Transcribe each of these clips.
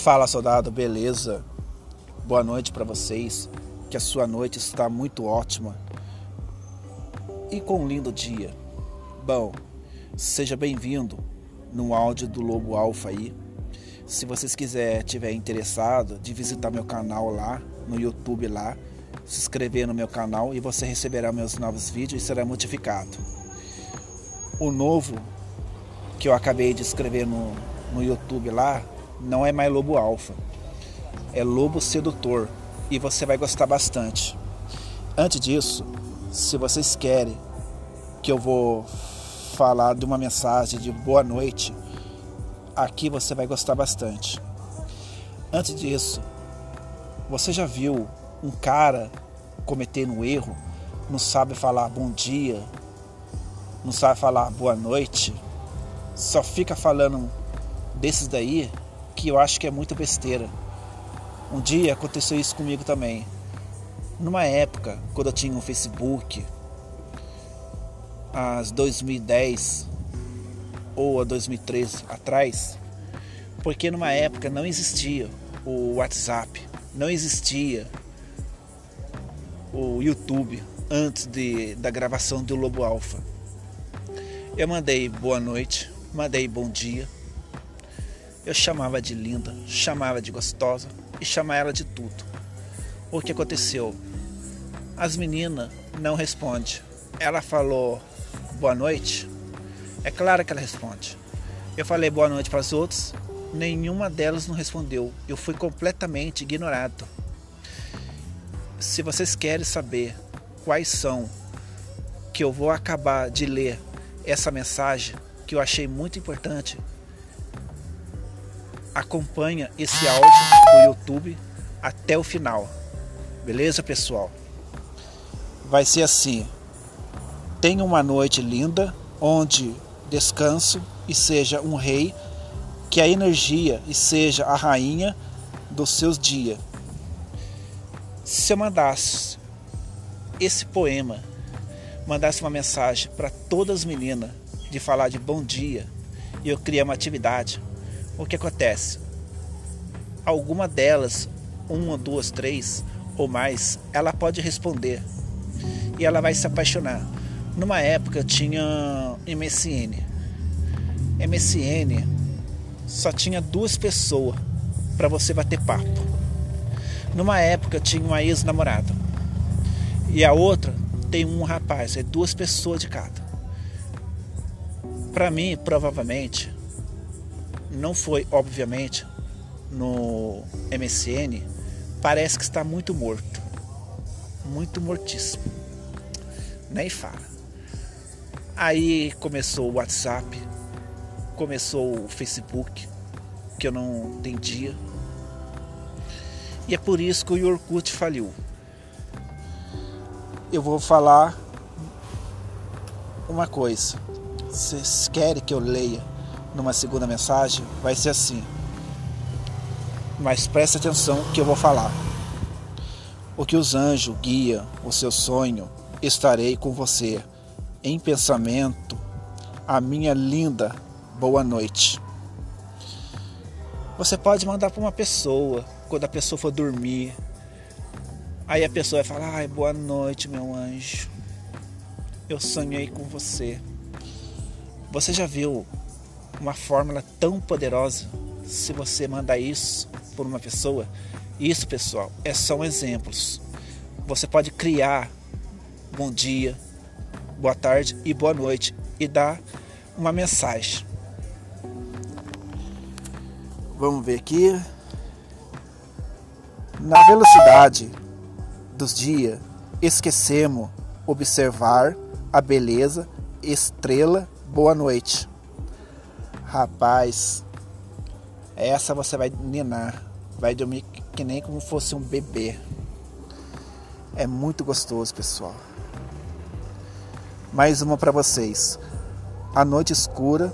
Fala soldado, beleza? Boa noite para vocês. Que a sua noite está muito ótima e com um lindo dia. Bom, seja bem-vindo no áudio do Lobo Alfa aí. Se vocês quiserem, tiver interessado de visitar meu canal lá no YouTube lá, se inscrever no meu canal e você receberá meus novos vídeos e será notificado. O novo que eu acabei de escrever no, no YouTube lá não é mais Lobo Alfa, é Lobo Sedutor. E você vai gostar bastante. Antes disso, se vocês querem que eu vou falar de uma mensagem de boa noite, aqui você vai gostar bastante. Antes disso, você já viu um cara cometendo um erro, não sabe falar bom dia, não sabe falar boa noite, só fica falando desses daí que eu acho que é muita besteira. Um dia aconteceu isso comigo também. Numa época, quando eu tinha um Facebook, às 2010 ou a 2013 atrás, porque numa época não existia o WhatsApp, não existia o YouTube antes de, da gravação do Lobo Alfa. Eu mandei boa noite, mandei bom dia. Eu chamava de linda, chamava de gostosa e chamava ela de tudo. O que aconteceu? As meninas não respondem. Ela falou boa noite. É claro que ela responde. Eu falei boa noite para as outras, nenhuma delas não respondeu. Eu fui completamente ignorado. Se vocês querem saber quais são que eu vou acabar de ler essa mensagem que eu achei muito importante, acompanha esse áudio do YouTube até o final. Beleza, pessoal? Vai ser assim. Tenha uma noite linda, onde descanso e seja um rei, que a energia e seja a rainha dos seus dias. Se eu mandasse esse poema, mandasse uma mensagem para todas as meninas de falar de bom dia eu criar uma atividade, o que acontece? Alguma delas, uma, duas, três ou mais, ela pode responder e ela vai se apaixonar. Numa época tinha MSN. MSN só tinha duas pessoas para você bater papo. Numa época tinha uma ex-namorada. E a outra tem um rapaz, é duas pessoas de cada. Para mim, provavelmente, não foi, obviamente, no MSN, parece que está muito morto. Muito mortíssimo. Nem fala. Aí começou o WhatsApp, começou o Facebook, que eu não entendia. E é por isso que o Yorkut faliu. Eu vou falar uma coisa. Vocês querem que eu leia numa segunda mensagem, vai ser assim. Mas preste atenção que eu vou falar. O que os anjos guia o seu sonho, estarei com você em pensamento a minha linda boa noite. Você pode mandar para uma pessoa quando a pessoa for dormir. Aí a pessoa vai falar: Ai, boa noite, meu anjo. Eu sonhei com você. Você já viu uma fórmula tão poderosa se você mandar isso por uma pessoa? Isso, pessoal, é só exemplos. Você pode criar bom dia, boa tarde e boa noite e dar uma mensagem. Vamos ver aqui. Na velocidade dos dias, esquecemos observar a beleza, estrela, boa noite. Rapaz, essa você vai ninar, vai dormir que nem como fosse um bebê. É muito gostoso, pessoal. Mais uma para vocês. A noite escura,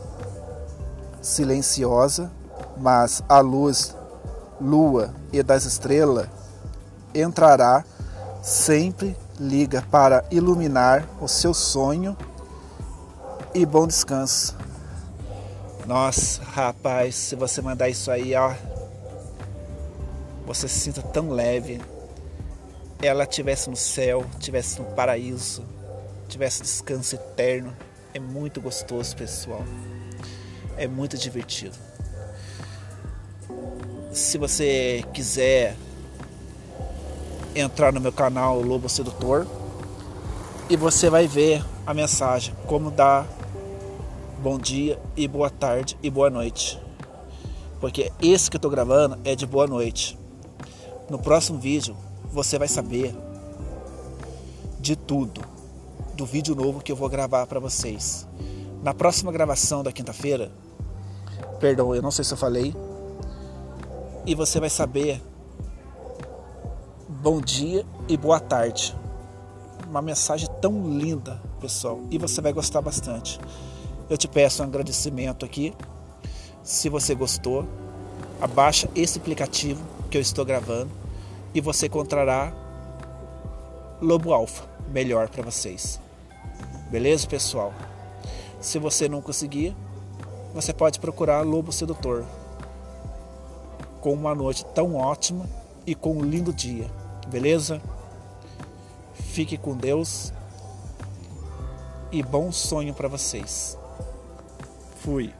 silenciosa, mas a luz, lua e das estrelas entrará, sempre liga para iluminar o seu sonho e bom descanso. Nossa, rapaz, se você mandar isso aí, ó, você se sinta tão leve, ela estivesse no céu, estivesse no paraíso, tivesse descanso eterno. É muito gostoso, pessoal. É muito divertido. Se você quiser entrar no meu canal Lobo Sedutor e você vai ver a mensagem como dar bom dia e boa tarde e boa noite. Porque esse que eu tô gravando é de boa noite. No próximo vídeo você vai saber de tudo do vídeo novo que eu vou gravar para vocês. Na próxima gravação da quinta-feira, perdão, eu não sei se eu falei, e você vai saber bom dia e boa tarde. Uma mensagem tão linda, pessoal, e você vai gostar bastante. Eu te peço um agradecimento aqui. Se você gostou, abaixa esse aplicativo que eu estou gravando e você encontrará Lobo Alfa melhor para vocês. Beleza, pessoal? Se você não conseguir, você pode procurar Lobo Sedutor com uma noite tão ótima e com um lindo dia. Beleza? Fique com Deus e bom sonho para vocês. Fui.